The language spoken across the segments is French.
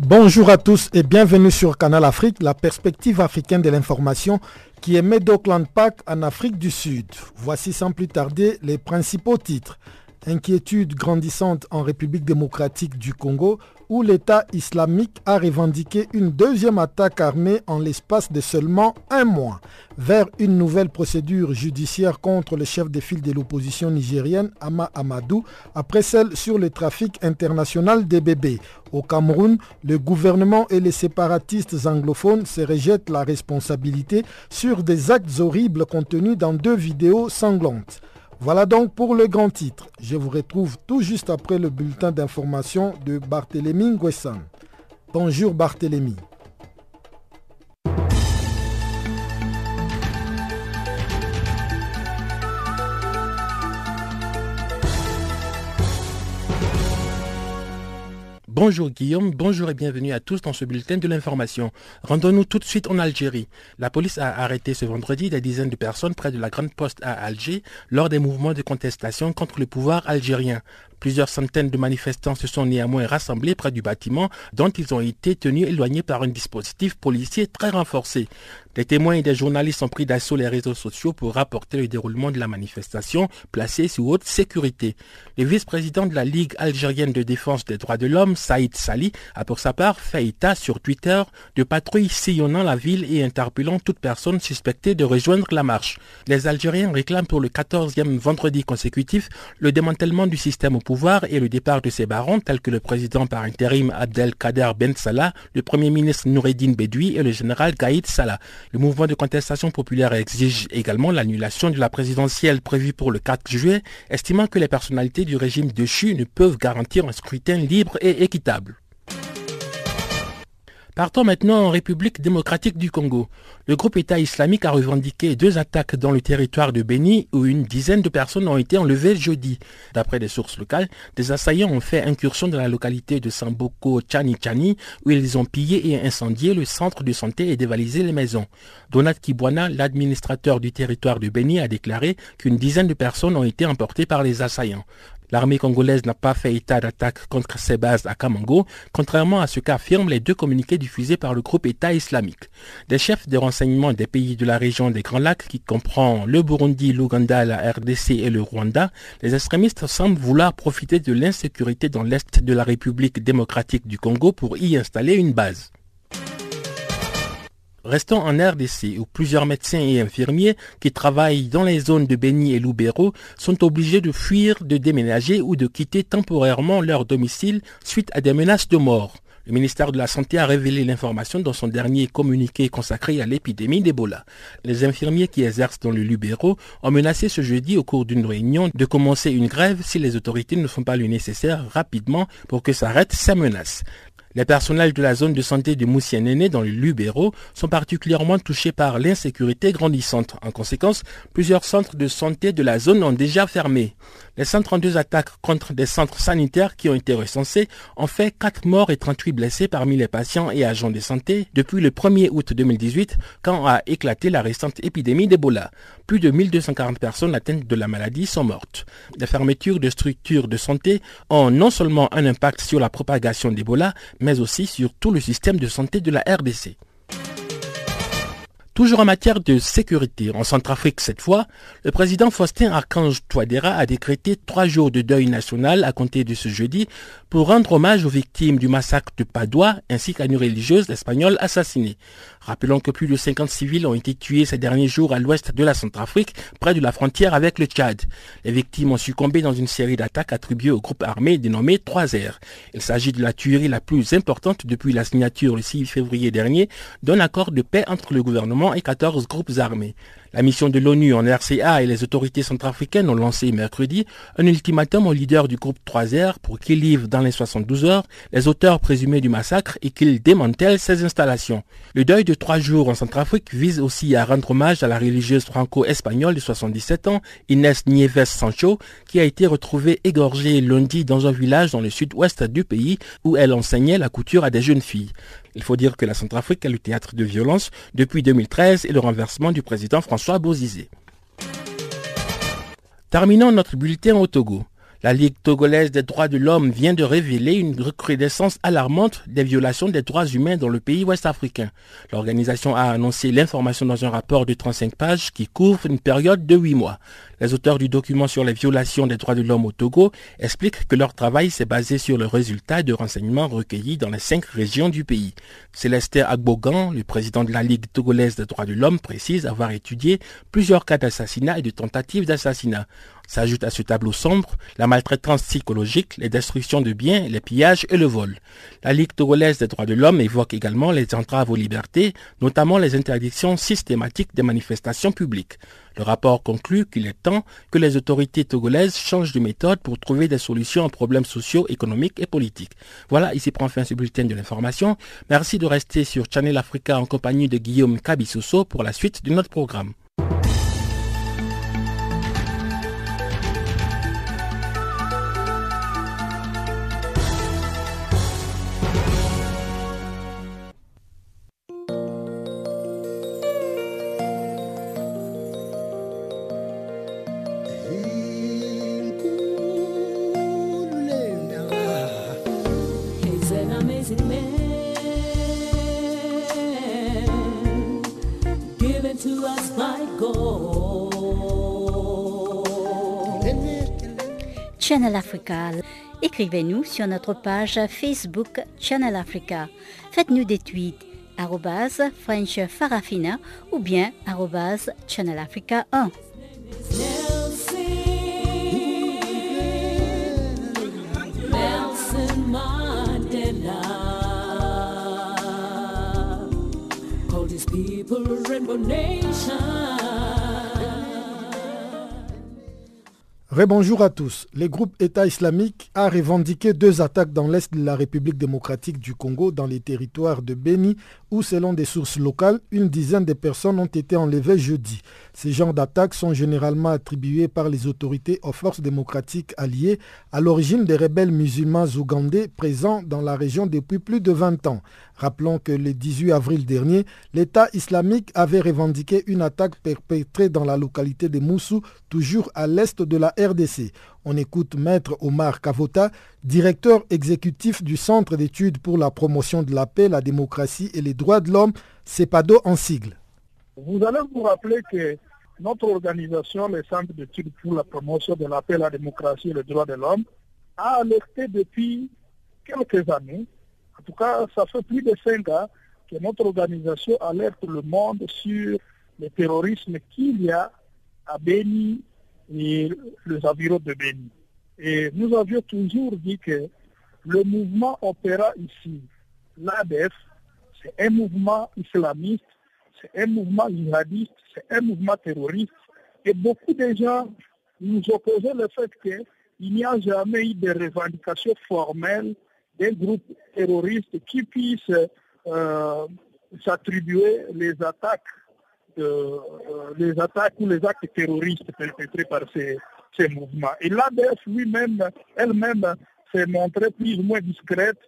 Bonjour à tous et bienvenue sur Canal Afrique, la perspective africaine de l'information qui émet d'Auckland Park en Afrique du Sud. Voici sans plus tarder les principaux titres. Inquiétude grandissante en République démocratique du Congo où l'État islamique a revendiqué une deuxième attaque armée en l'espace de seulement un mois, vers une nouvelle procédure judiciaire contre le chef de file de l'opposition nigérienne, Ama Amadou, après celle sur le trafic international des bébés. Au Cameroun, le gouvernement et les séparatistes anglophones se rejettent la responsabilité sur des actes horribles contenus dans deux vidéos sanglantes. Voilà donc pour le grand titre. Je vous retrouve tout juste après le bulletin d'information de Barthélémy Nguessan. Bonjour Barthélémy. Bonjour Guillaume, bonjour et bienvenue à tous dans ce bulletin de l'information. Rendons-nous tout de suite en Algérie. La police a arrêté ce vendredi des dizaines de personnes près de la Grande Poste à Alger lors des mouvements de contestation contre le pouvoir algérien. Plusieurs centaines de manifestants se sont néanmoins rassemblés près du bâtiment dont ils ont été tenus éloignés par un dispositif policier très renforcé. Des témoins et des journalistes ont pris d'assaut les réseaux sociaux pour rapporter le déroulement de la manifestation placée sous haute sécurité. Le vice-président de la Ligue algérienne de défense des droits de l'homme, Saïd Sali, a pour sa part fait état sur Twitter de patrouilles sillonnant la ville et interpellant toute personne suspectée de rejoindre la marche. Les Algériens réclament pour le 14e vendredi consécutif le démantèlement du système pouvoir et le départ de ses barons tels que le président par intérim Abdelkader Ben Salah, le premier ministre Noureddin Bedoui et le général Gaïd Salah. Le mouvement de contestation populaire exige également l'annulation de la présidentielle prévue pour le 4 juillet, estimant que les personnalités du régime de CHU ne peuvent garantir un scrutin libre et équitable. Partons maintenant en République démocratique du Congo. Le groupe État islamique a revendiqué deux attaques dans le territoire de Beni où une dizaine de personnes ont été enlevées jeudi. D'après des sources locales, des assaillants ont fait incursion dans la localité de Samboko Chani Chani où ils ont pillé et incendié le centre de santé et dévalisé les maisons. Donat Kibwana, l'administrateur du territoire de Beni, a déclaré qu'une dizaine de personnes ont été emportées par les assaillants. L'armée congolaise n'a pas fait état d'attaque contre ses bases à Kamango, contrairement à ce qu'affirment les deux communiqués diffusés par le groupe État islamique. Des chefs de renseignement des pays de la région des Grands Lacs, qui comprend le Burundi, l'Ouganda, la RDC et le Rwanda, les extrémistes semblent vouloir profiter de l'insécurité dans l'est de la République démocratique du Congo pour y installer une base. Restons en RDC où plusieurs médecins et infirmiers qui travaillent dans les zones de Beni et Loubero sont obligés de fuir, de déménager ou de quitter temporairement leur domicile suite à des menaces de mort. Le ministère de la Santé a révélé l'information dans son dernier communiqué consacré à l'épidémie d'Ebola. Les infirmiers qui exercent dans le Lubero ont menacé ce jeudi au cours d'une réunion de commencer une grève si les autorités ne font pas le nécessaire rapidement pour que s'arrêtent ces menaces. Les personnels de la zone de santé de Moussienene dans le Lubero sont particulièrement touchés par l'insécurité grandissante. En conséquence, plusieurs centres de santé de la zone ont déjà fermé. Les 132 attaques contre des centres sanitaires qui ont été recensés ont fait 4 morts et 38 blessés parmi les patients et agents de santé depuis le 1er août 2018 quand a éclaté la récente épidémie d'Ebola. Plus de 1240 personnes atteintes de la maladie sont mortes. Les fermetures de structures de santé ont non seulement un impact sur la propagation d'Ebola, mais aussi sur tout le système de santé de la RDC. Toujours en matière de sécurité, en Centrafrique cette fois, le président Faustin Archange Touadéra a décrété trois jours de deuil national à compter de ce jeudi pour rendre hommage aux victimes du massacre de Padoua ainsi qu'à une religieuse espagnole assassinée. Rappelons que plus de 50 civils ont été tués ces derniers jours à l'ouest de la Centrafrique, près de la frontière avec le Tchad. Les victimes ont succombé dans une série d'attaques attribuées au groupe armé dénommé 3R. Il s'agit de la tuerie la plus importante depuis la signature le 6 février dernier d'un accord de paix entre le gouvernement et 14 groupes armés. La mission de l'ONU en RCA et les autorités centrafricaines ont lancé mercredi un ultimatum au leader du groupe 3R pour qu'il livre dans les 72 heures les auteurs présumés du massacre et qu'il démantèle ses installations. Le deuil de trois jours en Centrafrique vise aussi à rendre hommage à la religieuse franco-espagnole de 77 ans, Inès Nieves Sancho, qui a été retrouvée égorgée lundi dans un village dans le sud-ouest du pays où elle enseignait la couture à des jeunes filles. Il faut dire que la Centrafrique est le théâtre de violence depuis 2013 et le renversement du président François Bozizé. Terminons notre bulletin au Togo. La Ligue togolaise des droits de l'homme vient de révéler une recrudescence alarmante des violations des droits humains dans le pays ouest-africain. L'organisation a annoncé l'information dans un rapport de 35 pages qui couvre une période de 8 mois. Les auteurs du document sur les violations des droits de l'homme au Togo expliquent que leur travail s'est basé sur le résultat de renseignements recueillis dans les cinq régions du pays. Célestin Agbogan, le président de la Ligue togolaise des droits de l'homme, précise avoir étudié plusieurs cas d'assassinat et de tentatives d'assassinat. S'ajoute à ce tableau sombre la maltraitance psychologique, les destructions de biens, les pillages et le vol. La Ligue togolaise des droits de l'homme évoque également les entraves aux libertés, notamment les interdictions systématiques des manifestations publiques. Le rapport conclut qu'il est temps que les autorités togolaises changent de méthode pour trouver des solutions aux problèmes sociaux, économiques et politiques. Voilà, ici prend fin ce bulletin de l'information. Merci de rester sur Channel Africa en compagnie de Guillaume Kabissoso pour la suite de notre programme. Channel Africa. Écrivez-nous sur notre page Facebook Channel Africa. Faites-nous des tweets French Farafina ou bien Channel Africa 1. Rebonjour à tous. Le groupe État islamique a revendiqué deux attaques dans l'est de la République démocratique du Congo, dans les territoires de Beni, où, selon des sources locales, une dizaine de personnes ont été enlevées jeudi. Ces genres d'attaques sont généralement attribués par les autorités aux forces démocratiques alliées à l'origine des rebelles musulmans ougandais présents dans la région depuis plus de 20 ans. Rappelons que le 18 avril dernier, l'État islamique avait revendiqué une attaque perpétrée dans la localité de Moussou, toujours à l'est de la RDC. On écoute Maître Omar Kavota, directeur exécutif du Centre d'études pour la promotion de la paix, la démocratie et les droits de l'homme, CEPADO en sigle. Vous allez vous rappeler que notre organisation, le Centre d'études pour la promotion de la paix, la démocratie et les droits de l'homme, a alerté depuis quelques années tout cas, ça fait plus de cinq ans que notre organisation alerte le monde sur le terrorisme qu'il y a à Beni et les environs de Beni. Et nous avions toujours dit que le mouvement opéra ici, l'ADF, c'est un mouvement islamiste, c'est un mouvement jihadiste, c'est un mouvement terroriste. Et beaucoup de gens nous opposaient le fait qu'il n'y a jamais eu de revendications formelles d'un groupe terroriste qui puisse euh, s'attribuer les attaques, euh, les attaques ou les actes terroristes perpétrés par ces, ces mouvements. Et l'ADF lui-même, elle-même, s'est montrée plus ou moins discrète,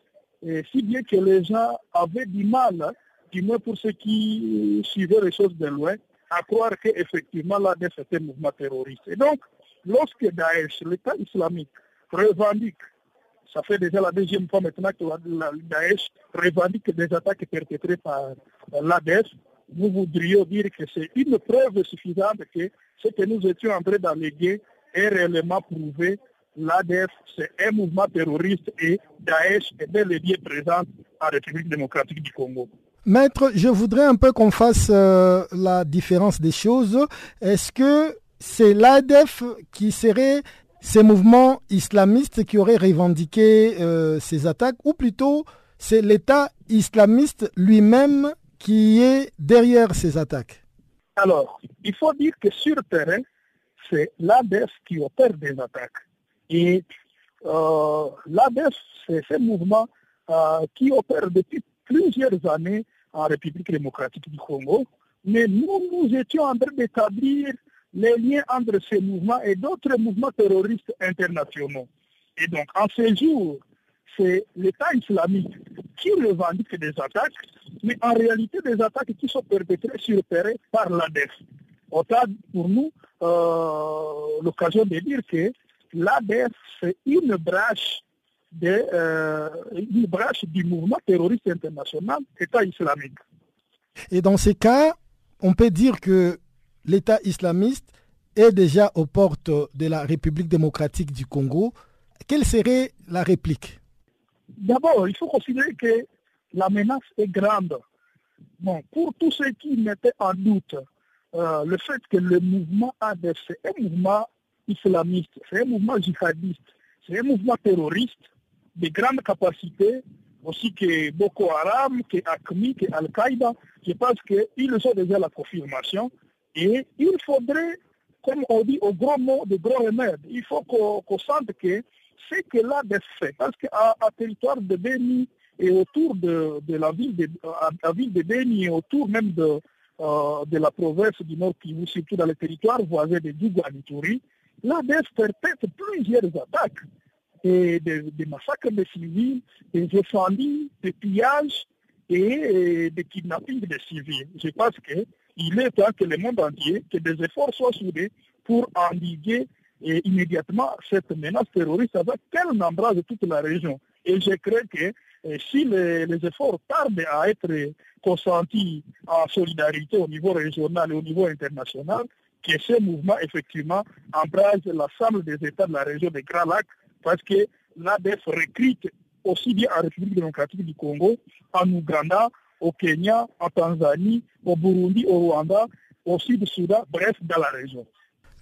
et si bien que les gens avaient du mal, du moins pour ceux qui suivaient les choses de loin, à croire qu'effectivement l'ADF était un mouvement terroriste. Et donc, lorsque Daesh, l'État islamique, revendique ça fait déjà la deuxième fois maintenant que la Daesh revendique des attaques perpétrées par l'ADF. Nous voudrions dire que c'est une preuve suffisante que ce que nous étions en train d'alléguer est réellement prouvé. L'ADF, c'est un mouvement terroriste et Daesh est bel et présent en République démocratique du Congo. Maître, je voudrais un peu qu'on fasse euh, la différence des choses. Est-ce que c'est l'ADF qui serait ces mouvements islamistes qui auraient revendiqué euh, ces attaques, ou plutôt c'est l'État islamiste lui-même qui est derrière ces attaques? Alors, il faut dire que sur le terrain, c'est l'ADEF qui opère des attaques. Et euh, l'ADEF, c'est ce mouvement euh, qui opère depuis plusieurs années en République démocratique du Congo. Mais nous, nous étions en train d'établir les liens entre ces mouvements et d'autres mouvements terroristes internationaux. Et donc, en ces jours, c'est l'État islamique qui revendique des attaques, mais en réalité des attaques qui sont perpétrées sur terrain par l'ADEF. Autant pour nous euh, l'occasion de dire que l'ADEF, c'est une branche, de, euh, une branche du mouvement terroriste international, État islamique. Et dans ces cas, on peut dire que l'État islamiste est déjà aux portes de la République démocratique du Congo. Quelle serait la réplique? D'abord, il faut considérer que la menace est grande. Bon, pour tous ceux qui mettaient en doute euh, le fait que le mouvement ADF, c'est un mouvement islamiste, c'est un mouvement djihadiste, c'est un mouvement terroriste de grandes capacités, aussi que Boko Haram, que ACMI, que Al-Qaïda, je pense qu'ils ont déjà la confirmation. Et il faudrait, comme on dit au gros mot, de gros remèdes, il faut qu'on sente que c'est que là fait, parce qu'à territoire de Béni et autour de, la ville de, la ville de Béni et autour même de, euh, de la province du Nord Kivu, surtout dans les territoires voisins de Djouguanituri, l'ADF perpètre plusieurs attaques, et des, massacres de civils, des incendies, des pillages et, des kidnappings de civils. Je pense qu'il est temps que le monde entier, que des efforts soient soudés pour endiguer et immédiatement cette menace terroriste avec qu'elle embrase toute la région? Et je crains que euh, si les, efforts tardent à être consentis en solidarité au niveau régional et au niveau international, que ce mouvement effectivement embrase l'ensemble des États de la région des Grands Lacs, parce que l'ADF recrute aussi bien en République démocratique du Congo, en Ouganda, au Kenya, en Tanzanie, au Burundi, au Rwanda, au Sud-Soudan, bref, dans la région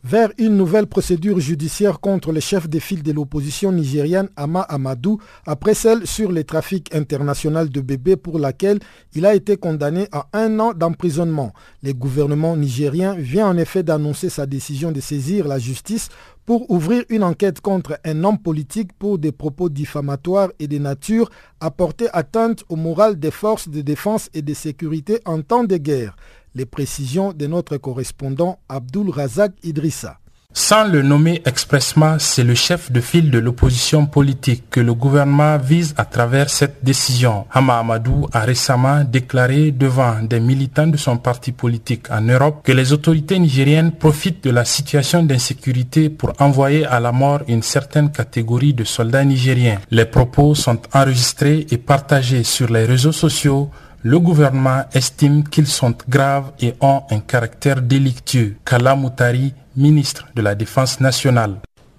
vers une nouvelle procédure judiciaire contre le chef de file de l'opposition nigérienne Ama Amadou après celle sur les trafics international de bébés pour laquelle il a été condamné à un an d'emprisonnement. Le gouvernement nigérien vient en effet d'annoncer sa décision de saisir la justice pour ouvrir une enquête contre un homme politique pour des propos diffamatoires et de nature à porter atteinte au moral des forces de défense et de sécurité en temps de guerre. Les précisions de notre correspondant Abdul Razak Idrissa. Sans le nommer expressement, c'est le chef de file de l'opposition politique que le gouvernement vise à travers cette décision. Hama Amadou a récemment déclaré devant des militants de son parti politique en Europe que les autorités nigériennes profitent de la situation d'insécurité pour envoyer à la mort une certaine catégorie de soldats nigériens. Les propos sont enregistrés et partagés sur les réseaux sociaux le gouvernement estime qu'ils sont graves et ont un caractère délictueux. Kala Moutari, ministre de la Défense nationale.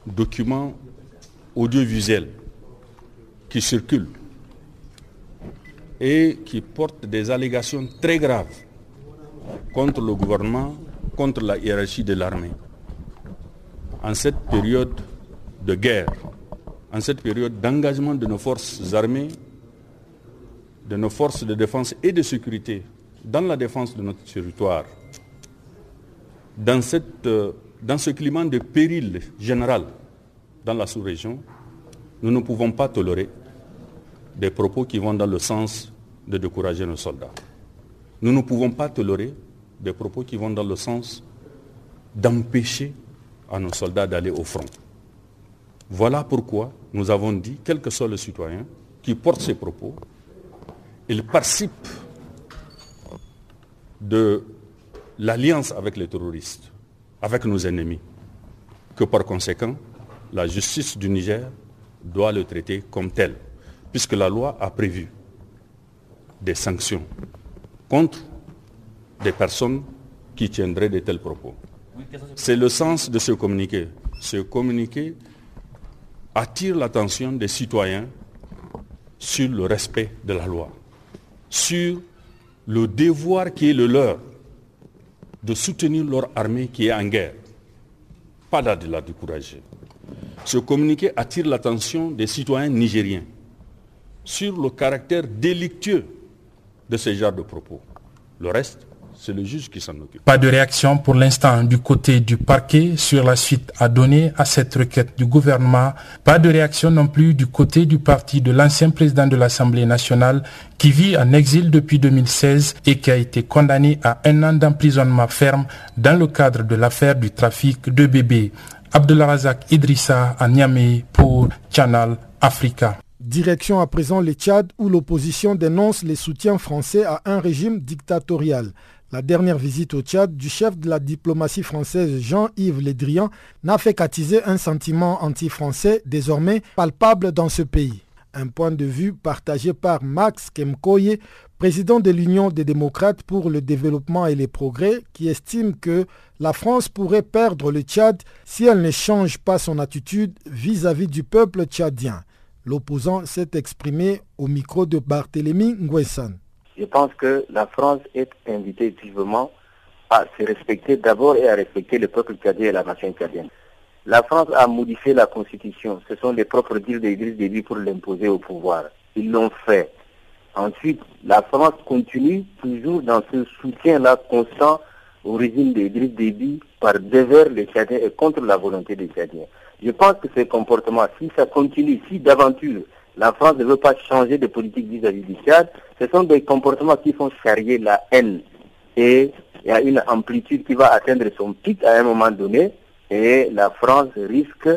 Documents audiovisuels qui circulent et qui portent des allégations très graves contre le gouvernement, contre la hiérarchie de l'armée. En cette période de guerre, en cette période d'engagement de nos forces armées de nos forces de défense et de sécurité dans la défense de notre territoire, dans, cette, euh, dans ce climat de péril général dans la sous-région, nous ne pouvons pas tolérer des propos qui vont dans le sens de décourager nos soldats. Nous ne pouvons pas tolérer des propos qui vont dans le sens d'empêcher à nos soldats d'aller au front. Voilà pourquoi nous avons dit, quel que soit le citoyen qui porte ces propos, il participe de l'alliance avec les terroristes, avec nos ennemis, que par conséquent, la justice du Niger doit le traiter comme tel, puisque la loi a prévu des sanctions contre des personnes qui tiendraient de tels propos. C'est le sens de ce communiqué. Ce communiqué attire l'attention des citoyens sur le respect de la loi sur le devoir qui est le leur de soutenir leur armée qui est en guerre, pas de la décourager. Ce communiqué attire l'attention des citoyens nigériens sur le caractère délictueux de ce genre de propos. Le reste, c'est le juge qui s'en occupe. Pas de réaction pour l'instant du côté du parquet sur la suite à donner à cette requête du gouvernement. Pas de réaction non plus du côté du parti de l'ancien président de l'Assemblée nationale qui vit en exil depuis 2016 et qui a été condamné à un an d'emprisonnement ferme dans le cadre de l'affaire du trafic de bébés. Abdelrazak Idrissa à Niamey pour Channel Africa. Direction à présent le Tchad où l'opposition dénonce les soutiens français à un régime dictatorial. La dernière visite au Tchad du chef de la diplomatie française Jean-Yves Le Drian n'a fait qu'attiser un sentiment anti-français désormais palpable dans ce pays. Un point de vue partagé par Max Kemkoye, président de l'Union des démocrates pour le développement et les progrès, qui estime que la France pourrait perdre le Tchad si elle ne change pas son attitude vis-à-vis du peuple tchadien. L'opposant s'est exprimé au micro de Barthélemy Nguessan. Je pense que la France est invitée vivement à se respecter d'abord et à respecter le peuple tchadien et la nation tchadienne. La France a modifié la constitution. Ce sont les propres dires d'Idriss Déby pour l'imposer au pouvoir. Ils l'ont fait. Ensuite, la France continue toujours dans ce soutien-là constant au régime d'Idriss Déby par devers les Tchadiens et contre la volonté des Tchadiens. Je pense que ces comportements, si ça continue, si d'aventure la France ne veut pas changer de politique vis-à-vis du Tchad, ce sont des comportements qui font charrier la haine. Et il y a une amplitude qui va atteindre son pic à un moment donné, et la France risque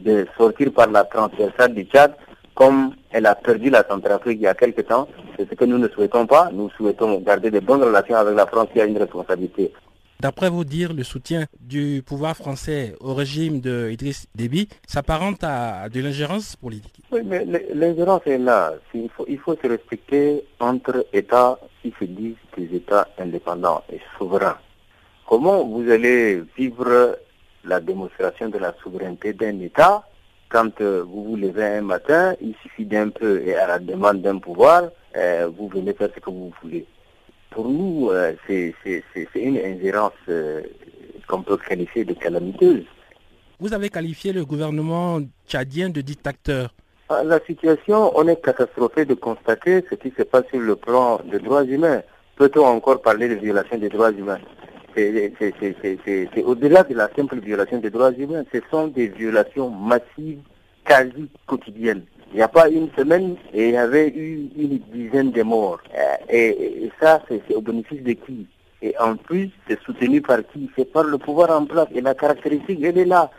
de sortir par la transversale du Tchad comme elle a perdu la Centrafrique il y a quelque temps. C'est ce que nous ne souhaitons pas. Nous souhaitons garder de bonnes relations avec la France qui a une responsabilité. D'après vous dire, le soutien du pouvoir français au régime de Idriss Déby s'apparente à de l'ingérence politique? Oui, mais l'ingérence est là. Il faut, se respecter entre États qui se disent des États indépendants et souverains. Comment vous allez vivre la démonstration de la souveraineté d'un État quand euh, vous vous levez un matin, il suffit d'un peu et à la demande d'un pouvoir, euh, vous venez faire ce que vous voulez? Pour nous, euh, c'est une ingérence euh, qu'on peut qualifier de calamiteuse. Vous avez qualifié le gouvernement tchadien de dictateur. Ah, la situation, on est catastrophé de constater ce qui se passe sur le plan des droits humains. Peut-on encore parler de violation des droits humains? C'est au-delà de la simple violation des droits humains. Ce sont des violations massives, quasi quotidiennes. Il n'y a pas une semaine et il y avait eu une dizaine de morts. Euh, et, ça, c'est au bénéfice de qui? Et en plus, c'est soutenu par qui? C'est par le pouvoir en place. Et la caractéristique, elle est là.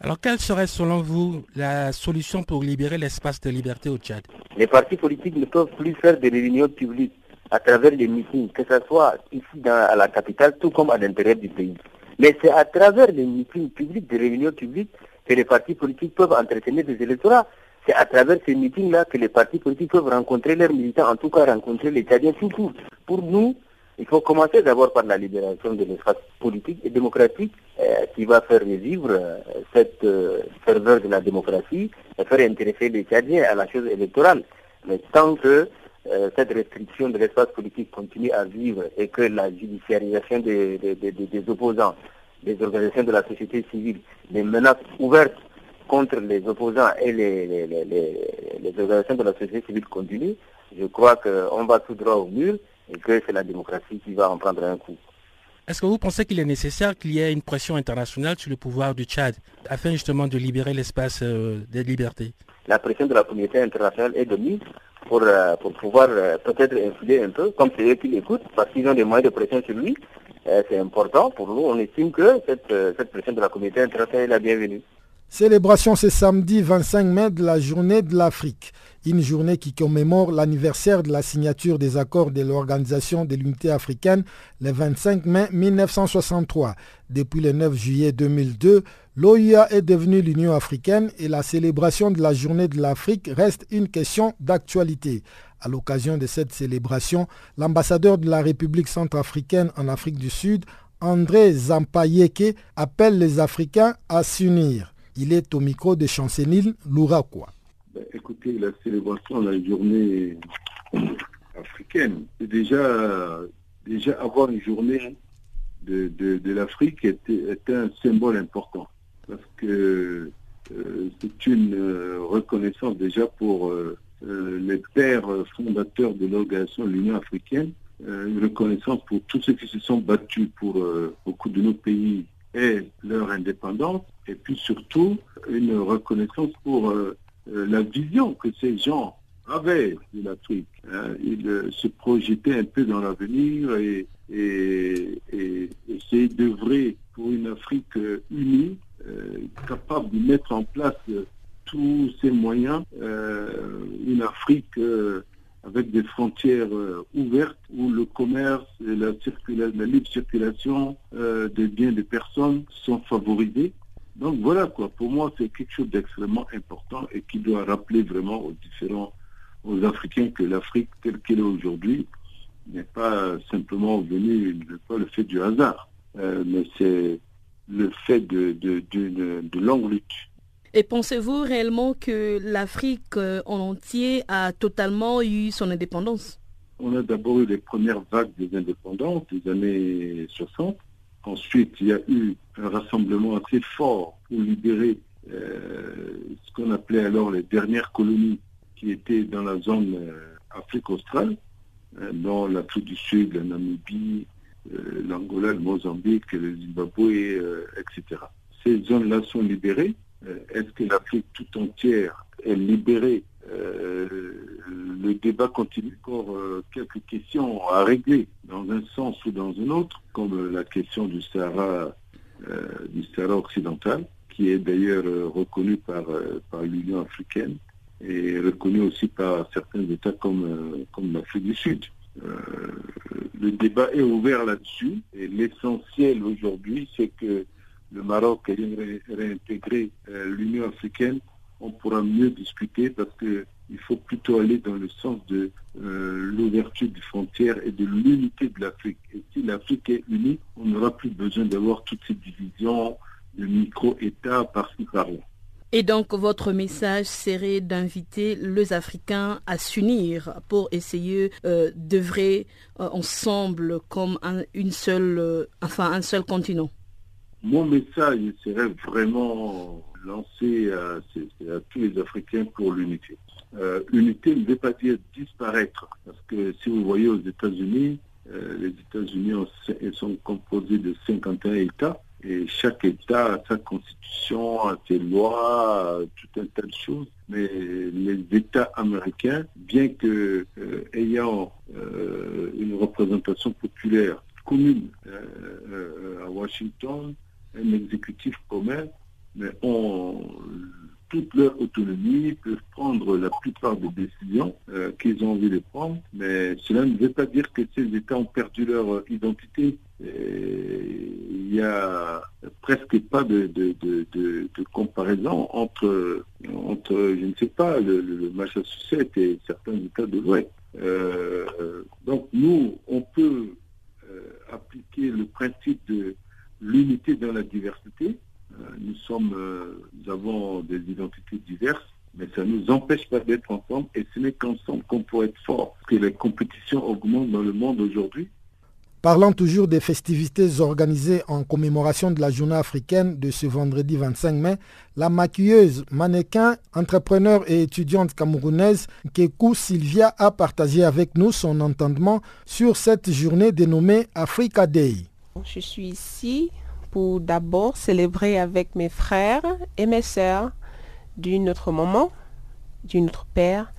Alors, quelle serait selon vous la solution pour libérer l'espace de liberté au Tchad? Les partis politiques ne peuvent plus faire des réunions publiques à travers les meetings, que ce soit ici dans, à la capitale, tout comme à l'intérieur du pays. Mais c'est à travers les meetings publics, des réunions publiques, que les partis politiques peuvent entretenir des électorats. C'est à travers ces meetings-là que les partis politiques peuvent rencontrer leurs militants, en tout cas rencontrer les Tchadiens tout court. Pour nous, il faut commencer d'abord par la libération de l'espace politique et démocratique euh, qui va faire revivre euh, cette euh, ferveur de la démocratie et faire intéresser les Tchadiens à la chose électorale. Mais tant que cette restriction de l'espace politique continue à vivre et que la judiciarisation des, des opposants, des organisations de la société civile, les menaces ouvertes contre les opposants et les, les, organisations de la société civile continuent, je crois qu'on va tout droit au mur et que c'est la démocratie qui va en prendre un coup. Est-ce que vous pensez qu'il est nécessaire qu'il y ait une pression internationale sur le pouvoir du Tchad afin justement de libérer l'espace euh, des libertés? La pression de la communauté internationale est de mise pour, euh, pour pouvoir euh, peut-être influer un peu, comme c'est eux qui l'écoutent, parce qu'ils ont des moyens de pression sur lui. c'est important pour nous. On estime que cette, cette pression de la communauté internationale est la bienvenue. Célébration ce samedi 25 mai de la journée de l'Afrique, une journée qui commémore l'anniversaire de la signature des accords de l'Organisation de l'Unité africaine le 25 mai 1963. Depuis le 9 juillet 2002, l'OIA est devenue l'Union africaine et la célébration de la journée de l'Afrique reste une question d'actualité. À l'occasion de cette célébration, l'ambassadeur de la République centrafricaine en Afrique du Sud, André Zampayeke, appelle les Africains à s'unir. Il est au micro de Chancenil Louraquois. Ben, écoutez, la célébration de la journée africaine, déjà, déjà avoir une journée de, l'Afrique est, un symbole important parce que euh, c'est une euh, reconnaissance déjà pour euh, les pères fondateurs de l'organisation de l'Union africaine une reconnaissance pour tous ceux qui se sont battus pour beaucoup de nos pays et leur indépendance, et puis surtout une reconnaissance pour la vision que ces gens avaient de l'Afrique. Hein. Ils se projetaient un peu dans l'avenir et, essayaient d'œuvrer pour une Afrique unie, capable de mettre en place tous ces moyens, une Afrique avec des frontières euh, ouvertes où le commerce et la, libre circulation euh, des biens des personnes sont favorisés. Donc voilà quoi, pour moi c'est quelque chose d'extrêmement important et qui doit rappeler vraiment aux différents, aux Africains que l'Afrique telle qu'elle est aujourd'hui n'est pas simplement venue, pas le fait du hasard, euh, mais c'est le fait de, de, de longue lutte. Et pensez-vous réellement que l'Afrique euh, en entier a totalement eu son indépendance? On a d'abord eu les premières vagues des indépendances des années 60. Ensuite, il y a eu un rassemblement assez fort pour libérer euh, ce qu'on appelait alors les dernières colonies qui étaient dans la zone euh, Afrique australe, dans l'Afrique du Sud, la Namibie, l'Angola, le Mozambique, le Zimbabwe, etc. Ces zones-là sont libérées euh, est-ce que l'Afrique tout entière est libérée euh, le débat continue encore euh, quelques questions à régler dans un sens ou dans un autre, comme la question du Sahara, du Sahara occidental, qui est d'ailleurs reconnu par, par l'Union africaine et reconnu aussi par certains États comme, comme l'Afrique du Sud. le débat est ouvert là-dessus et l'essentiel aujourd'hui, c'est que le Maroc ayant réintégré euh, l'Union africaine, on pourra mieux discuter parce qu'il faut plutôt aller dans le sens de euh, l'ouverture des frontières et de l'unité de l'Afrique. Et si l'Afrique est unie, on n'aura plus besoin d'avoir toutes ces divisions de micro-États par-ci par-là. Et donc votre message serait d'inviter les Africains à s'unir pour essayer euh, d'œuvrer ensemble comme une seule, enfin un seul continent. Mon message serait vraiment lancé à, tous les Africains pour l'unité. Euh, unité ne veut pas dire disparaître, parce que si vous voyez aux États-Unis, euh, les États-Unis sont composés de 51 États, et chaque État a sa constitution, a ses lois, tout un tas de choses. Mais les États américains, bien que euh, ayant une représentation populaire commune à Washington, un exécutif commun, ont toute leur autonomie, peuvent prendre la plupart des décisions euh, qu'ils ont envie de prendre, mais cela ne veut pas dire que ces États ont perdu leur identité. il n'y a presque pas de, comparaison entre, entre, je ne sais pas, le, Massachusetts et certains États de l'Ouest. Euh, donc nous, on peut euh, appliquer le principe de l'unité dans la diversité. Euh, nous sommes, euh, nous avons des identités diverses, mais ça ne nous empêche pas d'être ensemble et ce n'est qu'ensemble qu'on peut être fort. Parce que les compétitions augmentent dans le monde aujourd'hui. Parlant toujours des festivités organisées en commémoration de la journée africaine de ce vendredi 25 mai, la maquilleuse, mannequin, entrepreneur et étudiante camerounaise Kekou Sylvia a partagé avec nous son entendement sur cette journée dénommée Africa Day. Je suis ici pour d'abord célébrer avec mes frères et mes sœurs d'une autre maman, d'une autre père,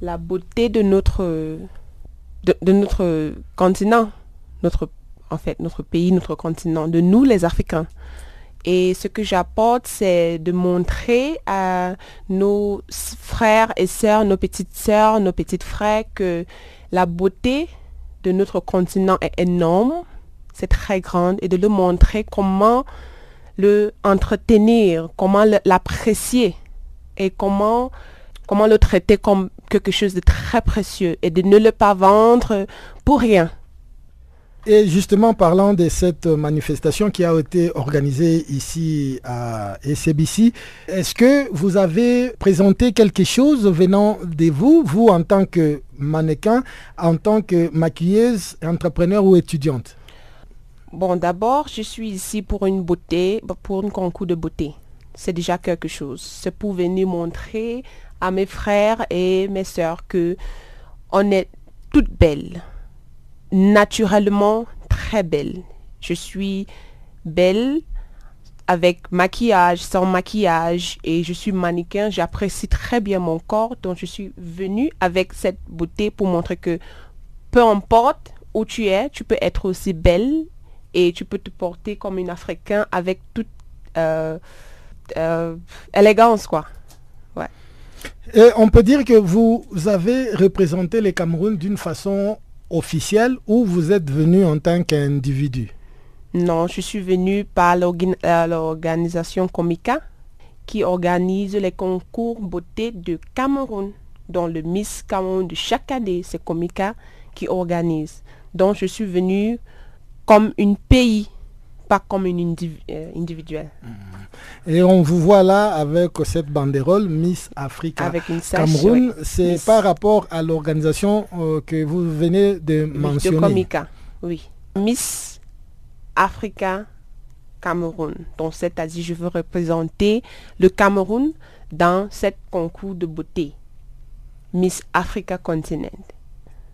la beauté de notre, continent, notre, en fait, notre pays, notre continent, de nous les Africains. Et ce que j'apporte, c'est de montrer à nos frères et sœurs, nos petites sœurs, nos petites frères que la beauté de notre continent est énorme, c'est très grande et de le montrer comment le entretenir, comment l'apprécier et comment, comment le traiter comme quelque chose de très précieux et de ne le pas vendre pour rien. Et justement, parlant de cette manifestation qui a été organisée ici à SCBC, est-ce que vous avez présenté quelque chose venant de vous, vous en tant que mannequin, en tant que maquilleuse, entrepreneur ou étudiante? Bon, d'abord, je suis ici pour une beauté, pour un concours de beauté. C'est déjà quelque chose. C'est pour venir montrer à mes frères et mes sœurs que on est toutes belles. naturellement très belle. Je suis belle avec maquillage, sans maquillage et je suis mannequin. J'apprécie très bien mon corps, donc je suis venue avec cette beauté pour montrer que peu importe où tu es, tu peux être aussi belle et tu peux te porter comme une Africain avec toute euh, euh, élégance, quoi. Ouais. Et on peut dire que vous avez représenté les Cameroun d'une façon officielle ou vous êtes venu en tant qu'individu? Non, je suis venue par euh, l'organisation Comica qui organise les concours beauté de Cameroun. Dans le Miss Cameroun de chaque année, c'est Comica qui organise. Donc je suis venue comme une pays, pas comme une euh, individuelle. Mm. Et on vous voit là avec cette banderole Miss Africa avec une Cameroun. C'est par rapport à l'organisation euh, que vous venez de mentionner. De Comica, oui. Miss Africa Cameroun. Donc, c'est-à-dire, je veux représenter le Cameroun dans cette concours de beauté. Miss Africa Continent.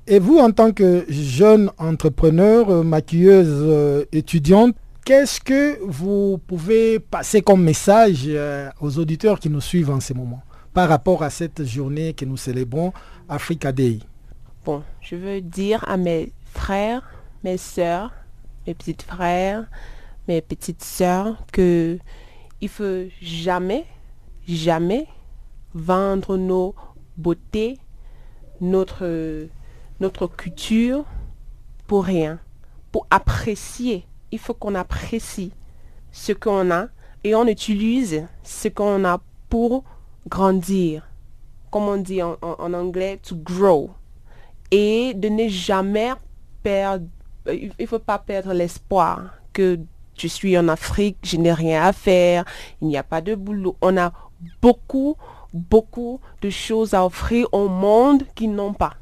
Et vous, en tant que jeune entrepreneur, euh, maquilleuse euh, étudiante, qu'est-ce que vous pouvez passer comme message euh, aux auditeurs qui nous suivent en ce moment par rapport à cette journée que nous célébrons, Africa Day? Bon, je veux dire à mes frères, mes sœurs, mes petits frères, mes petites sœurs, que il faut jamais, jamais vendre nos beautés, notre, notre culture pour rien, pour apprécier. Il faut qu'on apprécie ce qu'on a et on utilise ce qu'on a pour grandir. Comme on dit en, anglais, to grow. Et de ne jamais perdre euh, il ne faut pas perdre l'espoir que je suis en Afrique, je n'ai rien à faire, il n'y a pas de boulot. On a beaucoup, beaucoup de choses à offrir au monde qui n'ont pas.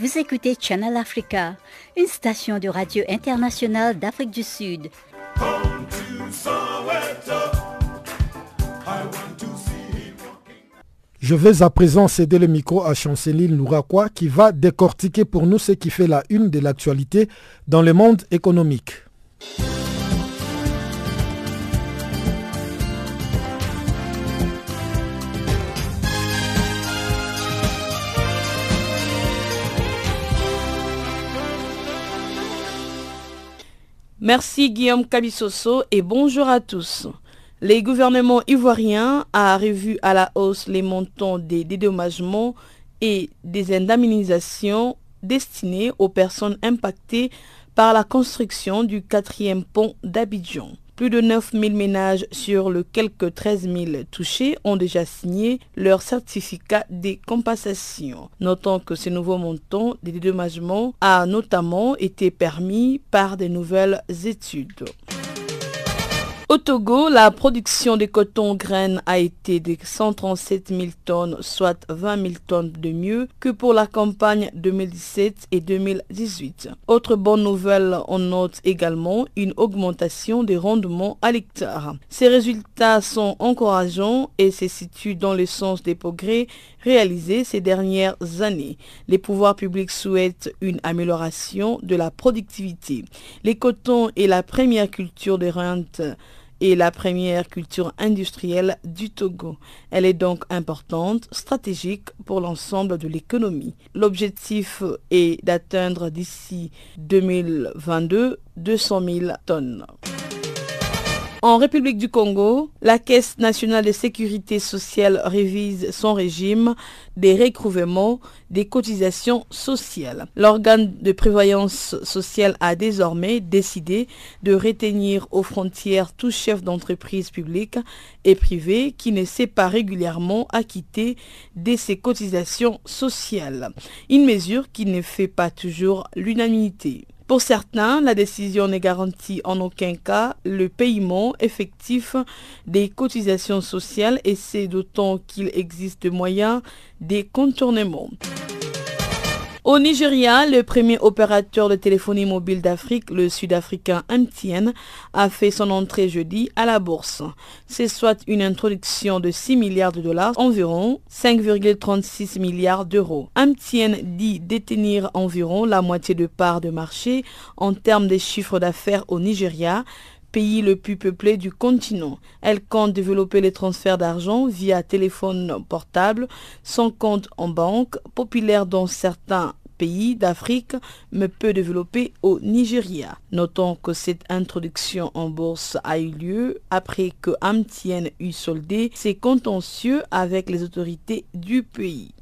Vous écoutez Channel Africa, une station de radio internationale d'Afrique du Sud. Je vais à présent céder le micro à Chanceline Louraquois qui va décortiquer pour nous ce qui fait la une de l'actualité dans le monde économique. Merci Guillaume Cabissoso et bonjour à tous. Les gouvernements ivoiriens a revu à la hausse les montants des dédommagements et des indemnisations destinés aux personnes impactées par la construction du quatrième pont d'Abidjan. Plus de 9000 ménages sur le quelques 13 000 touchés ont déjà signé leur certificat des compensations. Notons que ce nouveau montant des dédommagements a notamment été permis par de nouvelles études. Au Togo, la production de coton graines a été de 137 000 tonnes, soit 20 000 tonnes de mieux que pour la campagne 2017 et 2018. Autre bonne nouvelle, on note également une augmentation des rendements à l'hectare. Ces résultats sont encourageants et se situent dans le sens des progrès réalisés ces dernières années. Les pouvoirs publics souhaitent une amélioration de la productivité. Les cotons est la première culture de rente et la première culture industrielle du Togo. Elle est donc importante, stratégique pour l'ensemble de l'économie. L'objectif est d'atteindre d'ici 2022 200 000 tonnes. En République du Congo, la Caisse nationale de sécurité sociale révise son régime des recouvrements des cotisations sociales. L'organe de prévoyance sociale a désormais décidé de retenir aux frontières tout chef d'entreprise publique et privé qui ne s'est pas régulièrement acquitté de ses cotisations sociales. Une mesure qui ne fait pas toujours l'unanimité. Pour certains, la décision ne garantit en aucun cas le paiement effectif des cotisations sociales et c'est d'autant qu'il existe moyen des contournements. Au Nigeria, le premier opérateur de téléphonie mobile d'Afrique, le sud-africain MTN, a fait son entrée jeudi à la bourse. C'est soit une introduction de 6 milliards de dollars, environ 5,36 milliards d'euros. MTN dit détenir environ la moitié de parts de marché en termes de chiffres d'affaires au Nigeria, pays le plus peuplé du continent. Elle compte développer les transferts d'argent via téléphone portable, sans compte en banque, populaire dans certains pays d'Afrique, mais peu développé au Nigeria. Notons que cette introduction en bourse a eu lieu après que Amtien eut soldé ses contentieux avec les autorités du pays.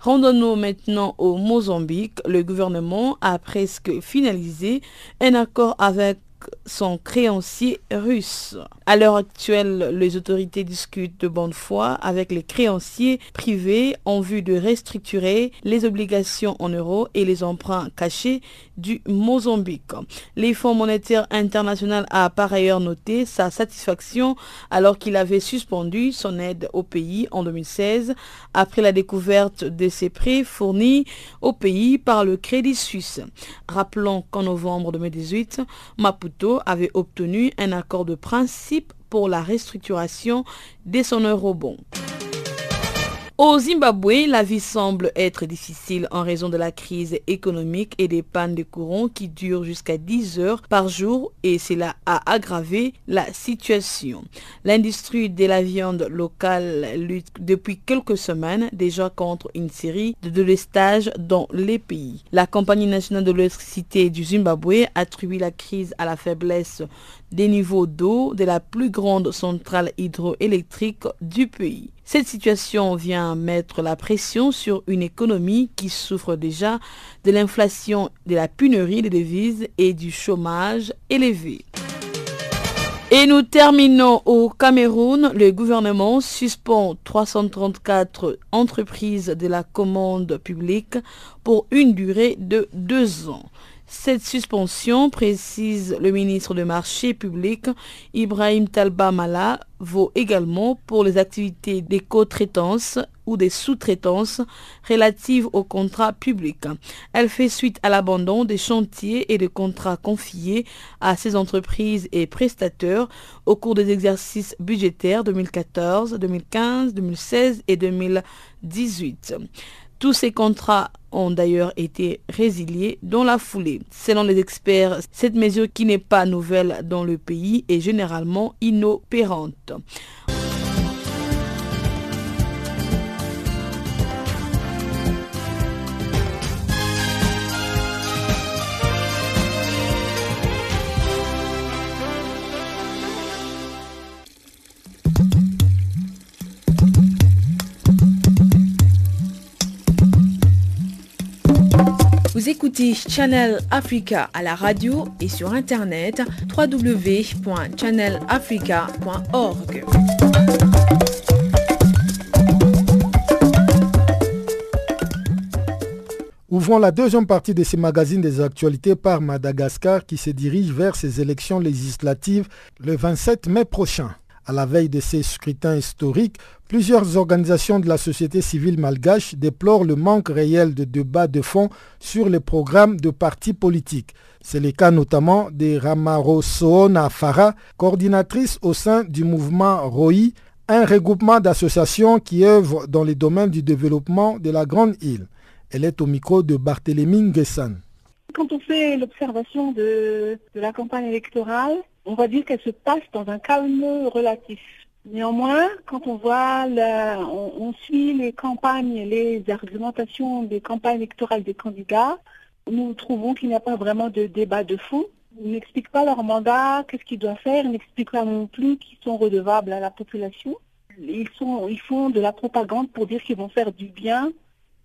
Rendons-nous maintenant au Mozambique. Le gouvernement a presque finalisé un accord avec son créancier russe. À l'heure actuelle, les autorités discutent de bonne foi avec les créanciers privés en vue de restructurer les obligations en euros et les emprunts cachés du Mozambique. Les Fonds monétaires international a par ailleurs noté sa satisfaction alors qu'il avait suspendu son aide au pays en 2016 après la découverte de ses prêts fournis au pays par le Crédit Suisse. Rappelons qu'en novembre 2018, Maputo avait obtenu un accord de principe pour la restructuration de son eurobond. Au Zimbabwe, la vie semble être difficile en raison de la crise économique et des pannes de courant qui durent jusqu'à 10 heures par jour et cela a aggravé la situation. L'industrie de la viande locale lutte depuis quelques semaines déjà contre une série de délestages dans les pays. La compagnie nationale de l'électricité du Zimbabwe attribue la crise à la faiblesse des niveaux d'eau de la plus grande centrale hydroélectrique du pays. Cette situation vient mettre la pression sur une économie qui souffre déjà de l'inflation, de la pénurie des devises et du chômage élevé. Et nous terminons au Cameroun. Le gouvernement suspend 334 entreprises de la commande publique pour une durée de deux ans. Cette suspension, précise le ministre de Marché public Ibrahim Talba Mala, vaut également pour les activités d'éco-traitance ou des sous-traitances relatives aux contrats publics. Elle fait suite à l'abandon des chantiers et des contrats confiés à ces entreprises et prestateurs au cours des exercices budgétaires 2014, 2015, 2016 et 2018. Tous ces contrats ont d'ailleurs été résiliés dans la foulée. Selon les experts, cette mesure qui n'est pas nouvelle dans le pays est généralement inopérante. Vous écoutez Channel Africa à la radio et sur internet www.channelafrica.org. Ouvrons la deuxième partie de ces magazines des actualités par Madagascar qui se dirige vers ses élections législatives le 27 mai prochain. À la veille de ces scrutins historiques, plusieurs organisations de la société civile malgache déplorent le manque réel de débats de fond sur les programmes de partis politiques. C'est le cas notamment de Ramaro Soona Farah, coordinatrice au sein du mouvement ROI, un regroupement d'associations qui œuvrent dans les domaines du développement de la Grande Île. Elle est au micro de Barthélémy Nguessan. Quand on fait l'observation de la campagne électorale, on va dire qu'elle se passe dans un calme relatif. Néanmoins, quand on voit, on, suit les campagnes, les argumentations des campagnes électorales des candidats, nous trouvons qu'il n'y a pas vraiment de débat de fond. Ils n'expliquent pas leur mandat, qu'est-ce qu'ils doivent faire, ils n'expliquent pas non plus qu'ils sont redevables à la population. Ils, sont, ils font de la propagande pour dire qu'ils vont faire du bien,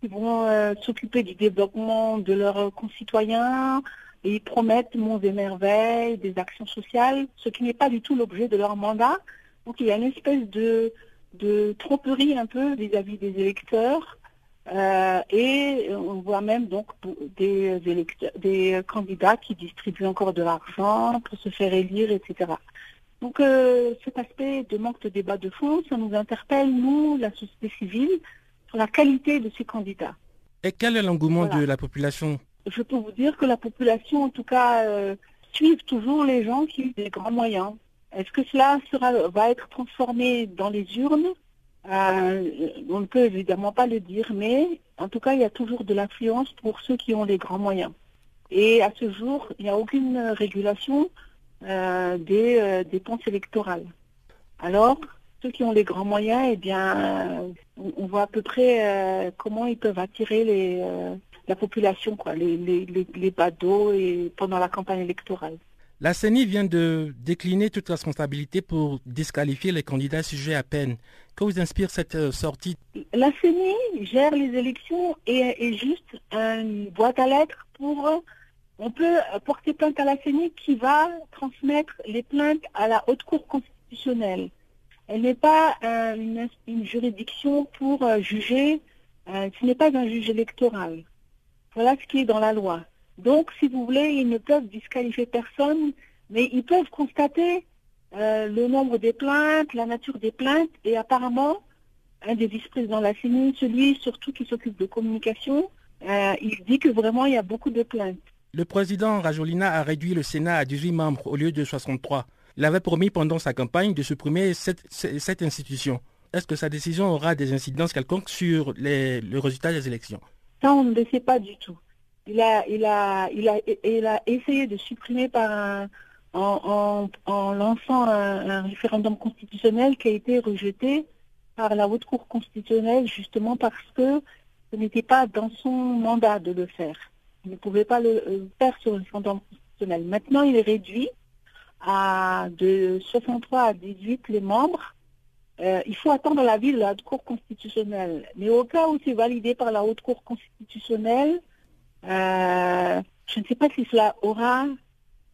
qu'ils vont euh, s'occuper du développement de leurs concitoyens, et ils promettent monts et merveilles, des actions sociales, ce qui n'est pas du tout l'objet de leur mandat. Donc il y a une espèce de, de tromperie un peu vis-à-vis des électeurs. Euh, et on voit même donc des, électeurs, des candidats qui distribuent encore de l'argent pour se faire élire, etc. Donc euh, cet aspect de manque de débat de fond, ça nous interpelle, nous, la société civile, sur la qualité de ces candidats. Et quel est l'engouement de la population? Je peux vous dire que la population, en tout cas, euh, suit toujours les gens qui ont des grands moyens. Est-ce que cela sera, va être transformé dans les urnes? Euh, On ne peut évidemment pas le dire, mais en tout cas, il y a toujours de l'influence pour ceux qui ont les grands moyens. Et à ce jour, il n'y a aucune régulation euh, des dépenses électorales. Alors, ceux qui ont les grands moyens, eh bien, on, voit à peu près euh, comment ils peuvent attirer les, euh, la population, quoi, les, les, les, badauds et pendant la campagne électorale. La CENI vient de décliner toute responsabilité pour disqualifier les candidats sujets à peine. Que vous inspire cette euh, sortie? La CENI gère les élections et est juste une boîte à lettres pour... On peut porter plainte à la CENI qui va transmettre les plaintes à la Haute Cour constitutionnelle. Elle n'est pas euh, une, juridiction pour euh, juger, ce n'est pas un juge électoral. Voilà ce qui est dans la loi. Donc, si vous voulez, ils ne peuvent disqualifier personne, mais ils peuvent constater le nombre des plaintes, la nature des plaintes, et apparemment, un des vice-présidents de la CENI, celui surtout qui s'occupe de communication, il dit que vraiment il y a beaucoup de plaintes. Le président Rajolina a réduit le Sénat à 18 membres au lieu de 63. Il avait promis pendant sa campagne de supprimer cette, institution. Est-ce que sa décision aura des incidences quelconques sur le résultat des élections? Ça, on ne le sait pas du tout. Il a, il a, il a, il a essayé de supprimer par en, lançant un, référendum constitutionnel qui a été rejeté par la Haute Cour constitutionnelle justement parce que ce n'était pas dans son mandat de le faire. Il ne pouvait pas le euh, faire sur le référendum constitutionnel. Maintenant, il est réduit à de 63 à 18 les membres, euh, il faut attendre l'avis de la Haute Cour constitutionnelle. Mais au cas où c'est validé par la Haute Cour constitutionnelle, euh, je ne sais pas si cela aura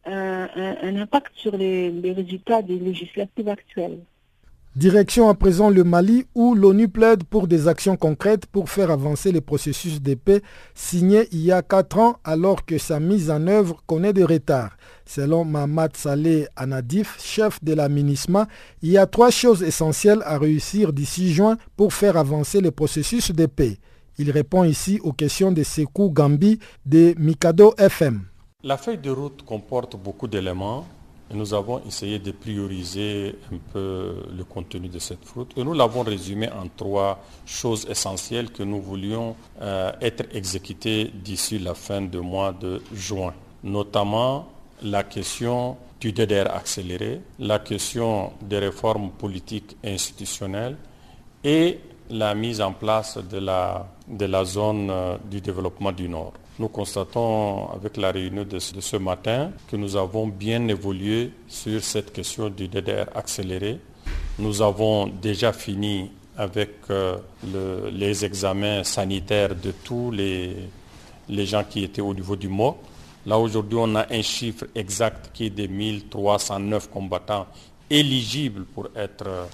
un, impact sur les résultats des législatives actuelles. Direction à présent le Mali où l'ONU plaide pour des actions concrètes pour faire avancer le processus de paix signé il y a quatre ans alors que sa mise en œuvre connaît des retards. Selon Mahmoud Saleh Anadif, chef de la MINISMA, il y a trois choses essentielles à réussir d'ici juin pour faire avancer le processus de paix. Il répond ici aux questions de Sekou Gambi de Mikado FM. La feuille de route comporte beaucoup d'éléments nous avons essayé de prioriser un peu le contenu de cette route et nous l'avons résumé en trois choses essentielles que nous voulions euh, être exécutées d'ici la fin du mois de juin, notamment la question du DDR accéléré, la question des réformes politiques et institutionnelles et la mise en place de la, de la zone euh, du développement du Nord. Nous constatons avec la réunion de ce matin que nous avons bien évolué sur cette question du DDR accéléré. Nous avons déjà fini avec euh, les examens sanitaires de tous les, les gens qui étaient au niveau du MOC. Là, aujourd'hui, on a un chiffre exact qui est de 1309 combattants éligibles pour être euh,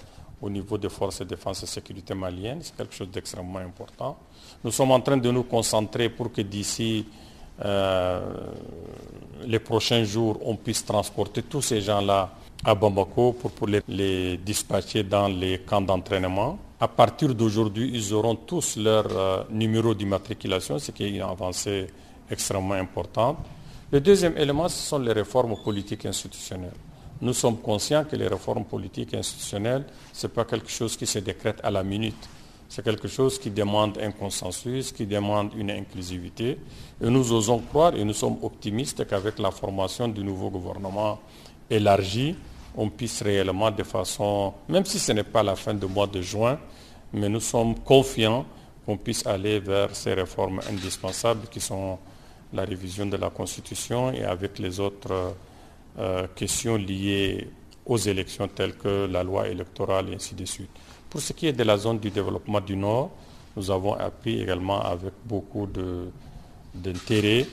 au niveau des forces de défense et sécurité maliennes. C'est quelque chose d'extrêmement important. Nous sommes en train de nous concentrer pour que d'ici euh, les prochains jours, on puisse transporter tous ces gens-là à Bamako pour, les, dispatcher dans les camps d'entraînement. À partir d'aujourd'hui, ils auront tous leur euh, numéro d'immatriculation, ce qui est une avancée extrêmement importante. Le deuxième élément, ce sont les réformes politiques institutionnelles. Nous sommes conscients que les réformes politiques et institutionnelles, ce n'est pas quelque chose qui se décrète à la minute. C'est quelque chose qui demande un consensus, qui demande une inclusivité. Et nous osons croire et nous sommes optimistes qu'avec la formation du nouveau gouvernement élargi, on puisse réellement de façon, même si ce n'est pas la fin du mois de juin, mais nous sommes confiants qu'on puisse aller vers ces réformes indispensables qui sont la révision de la Constitution et avec les autres euh, questions liées aux élections telles que la loi électorale et ainsi de suite. Pour ce qui est de la zone du développement du Nord, nous avons appris également avec beaucoup d'intérêt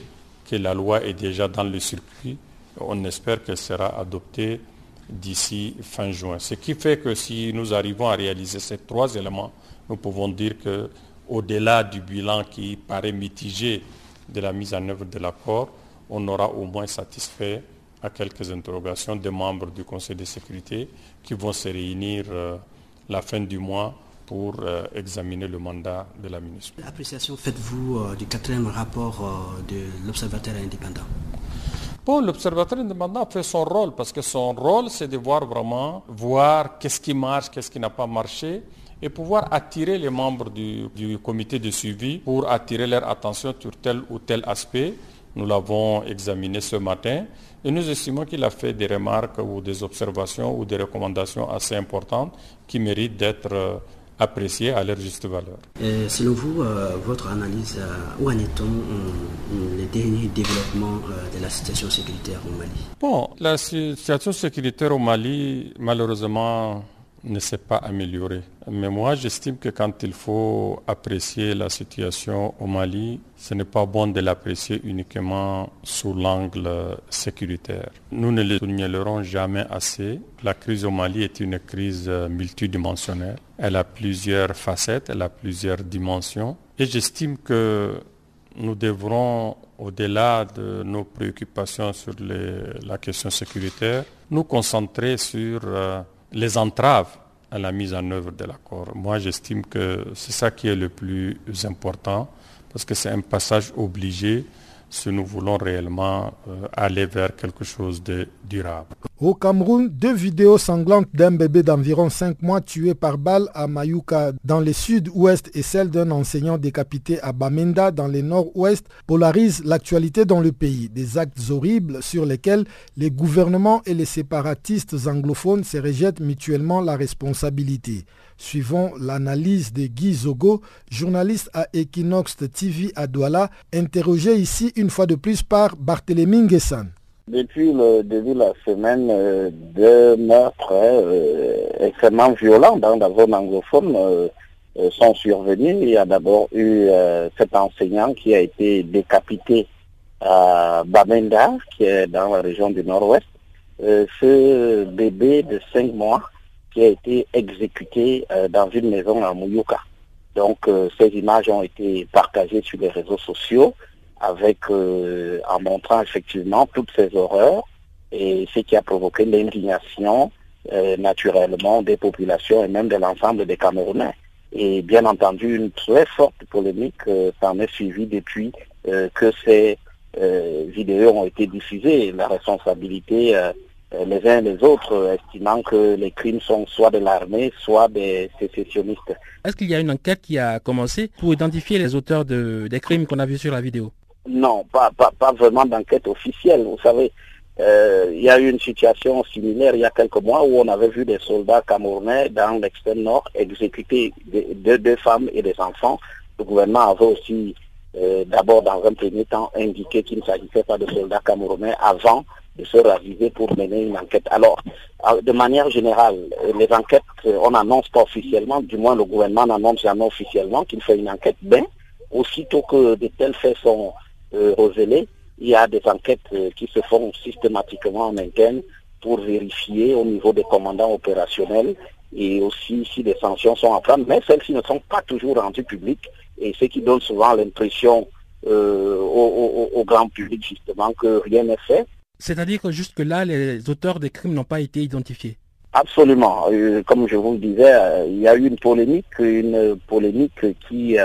que la loi est déjà dans le circuit. On espère qu'elle sera adoptée d'ici fin juin. Ce qui fait que si nous arrivons à réaliser ces trois éléments, nous pouvons dire que au-delà du bilan qui paraît mitigé de la mise en œuvre de l'accord, on aura au moins satisfait à quelques interrogations des membres du Conseil de sécurité qui vont se réunir euh, la fin du mois pour examiner le mandat de la ministre. Quelle appréciation faites-vous du quatrième rapport de l'Observateur indépendant? Bon, l'observateur indépendant fait son rôle parce que son rôle, c'est de voir vraiment, voir qu'est-ce qui marche, qu'est-ce qui n'a pas marché et pouvoir attirer les membres du, du, comité de suivi pour attirer leur attention sur tel ou tel aspect. Nous l'avons examiné ce matin et nous estimons qu'il a fait des remarques ou des observations ou des recommandations assez importantes qui méritent d'être appréciés à leur juste valeur. selon vous, euh, votre analyse, euh, où en est-on les derniers développements euh, de la situation sécuritaire au Mali? Bon, la situation sécuritaire au Mali, malheureusement, ne s'est pas amélioré. Mais moi, j'estime que quand il faut apprécier la situation au Mali, ce n'est pas bon de l'apprécier uniquement sous l'angle sécuritaire. Nous ne le soulignerons jamais assez. La crise au Mali est une crise multidimensionnelle. Elle a plusieurs facettes, elle a plusieurs dimensions. Et j'estime que nous devrons, au-delà de nos préoccupations sur la question sécuritaire, nous concentrer sur les entraves à la mise en œuvre de l'accord. Moi, j'estime que c'est ça qui est le plus important, parce que c'est un passage obligé si nous voulons réellement aller vers quelque chose de durable. Au Cameroun, deux vidéos sanglantes d'un bébé d'environ 5 mois tué par balle à Mayuka dans le sud-ouest et celle d'un enseignant décapité à Bamenda dans le nord-ouest polarisent l'actualité dans le pays. Des actes horribles sur lesquels les gouvernements et les séparatistes anglophones se rejettent mutuellement la responsabilité. Suivons l'analyse de Guy Zogo, journaliste à Equinox TV à Douala, interrogé ici une fois de plus par Barthélémy Nguessan. Depuis le début de la semaine, euh, deux meurtres euh, extrêmement violents dans la zone anglophone euh, sont survenus. Il y a d'abord eu cet enseignant qui a été décapité à Bamenda, qui est dans la région du nord-ouest. ce bébé de 5 mois qui a été exécuté dans une maison à Mouyuka. Donc ces images ont été partagées sur les réseaux sociaux avec euh, en montrant effectivement toutes ces horreurs et ce qui a provoqué l'indignation euh, naturellement des populations et même de l'ensemble des Camerounais. Et bien entendu, une très forte polémique euh, s'en est suivie depuis que ces vidéos ont été diffusées. La responsabilité les uns et les autres, estimant que les crimes sont soit de l'armée, soit des sécessionnistes. Est-ce qu'il y a une enquête qui a commencé pour identifier les auteurs de, des crimes qu'on a vus sur la vidéo? Non, pas, pas, pas vraiment d'enquête officielle. Vous savez, euh, il y a eu une situation similaire il y a quelques mois où on avait vu des soldats camerounais dans l'extrême nord exécuter deux, deux femmes et des enfants. Le gouvernement avait aussi euh, d'abord dans un premier temps indiqué qu'il ne s'agissait pas de soldats camerounais avant de se raviser pour mener une enquête. Alors, de manière générale, les enquêtes, on n'annonce pas officiellement, du moins le gouvernement n'annonce jamais officiellement qu'il fait une enquête, mais aussitôt que de tels faits sont euh, il y a des enquêtes euh, qui se font systématiquement en interne pour vérifier au niveau des commandants opérationnels et aussi si des sanctions sont à prendre, mais celles-ci ne sont pas toujours rendues publiques et ce qui donne souvent l'impression euh, au, grand public justement que rien n'est fait. C'est-à-dire que jusque-là, les auteurs des crimes n'ont pas été identifiés Absolument. comme je vous le disais, il y a eu une polémique, une polémique qui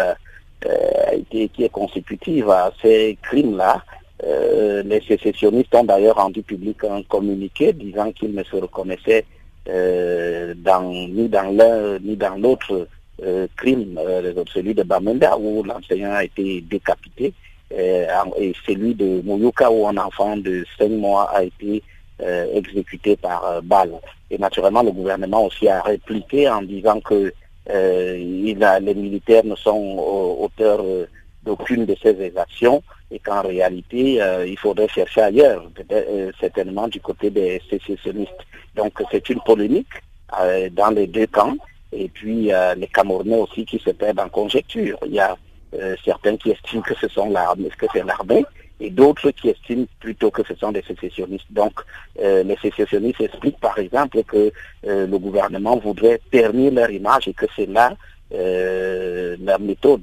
euh, qui est consécutive à ces crimes-là. Euh, les sécessionnistes ont d'ailleurs rendu public un communiqué disant qu'ils ne se reconnaissaient euh, ni dans l'un ni dans l'autre crime, celui de Bamenda où l'enseignant a été décapité et celui de Mouyuka où un enfant de 5 mois a été exécuté par balle. Et naturellement, le gouvernement aussi a répliqué en disant que euh, les militaires ne sont auteurs euh, d'aucune de ces exactions et qu'en réalité, euh, il faudrait chercher ailleurs, certainement du côté des sécessionnistes. Donc c'est une polémique dans les deux camps. Et puis les Camerounais aussi qui se perdent en conjecture. Il y a certains qui estiment que ce sont l'armée, que c'est l'armée, et d'autres qui estiment plutôt que ce sont des sécessionnistes. Donc, euh, les sécessionnistes expliquent par exemple que euh, le gouvernement voudrait ternir leur image et que c'est là euh, la méthode.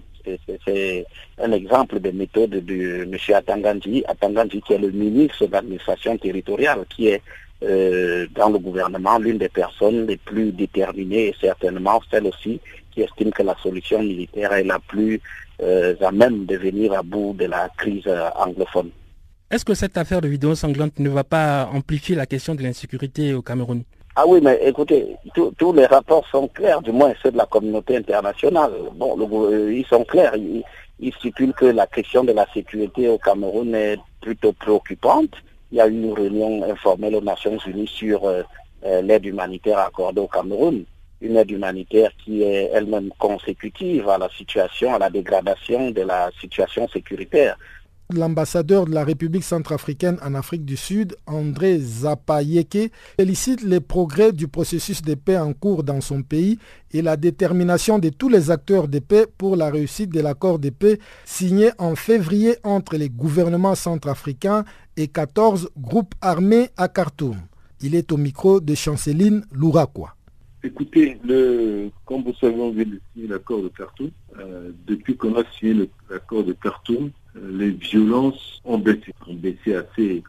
C'est un exemple de méthode de M. Atangandji qui est le ministre de l'administration territoriale, qui est dans le gouvernement l'une des personnes les plus déterminées et certainement celle aussi qui estiment que la solution militaire est la plus à même de venir à bout de la crise anglophone. Est-ce que cette affaire de vidéo sanglante ne va pas amplifier la question de l'insécurité au Cameroun? Ah oui, mais écoutez, tous les rapports sont clairs, du moins ceux de la communauté internationale. Bon, ils sont clairs. Ils, stipulent que la question de la sécurité au Cameroun est plutôt préoccupante. Il y a eu une réunion informelle aux Nations Unies sur euh, euh, l'aide humanitaire accordée au Cameroun. Une aide humanitaire qui est elle-même consécutive à la situation, à la dégradation de la situation sécuritaire. L'ambassadeur de la République centrafricaine en Afrique du Sud, André Zapayeke, félicite les progrès du processus de paix en cours dans son pays et la détermination de tous les acteurs de paix pour la réussite de l'accord de paix signé en février entre les gouvernements centrafricains et 14 groupes armés à Khartoum. Il est au micro de Chanceline Louraquois. Écoutez, comme vous savez, on vient de signer l'accord de Khartoum. Euh, depuis qu'on a signé l'accord de Khartoum, les violences ont baissé, ont baissé assez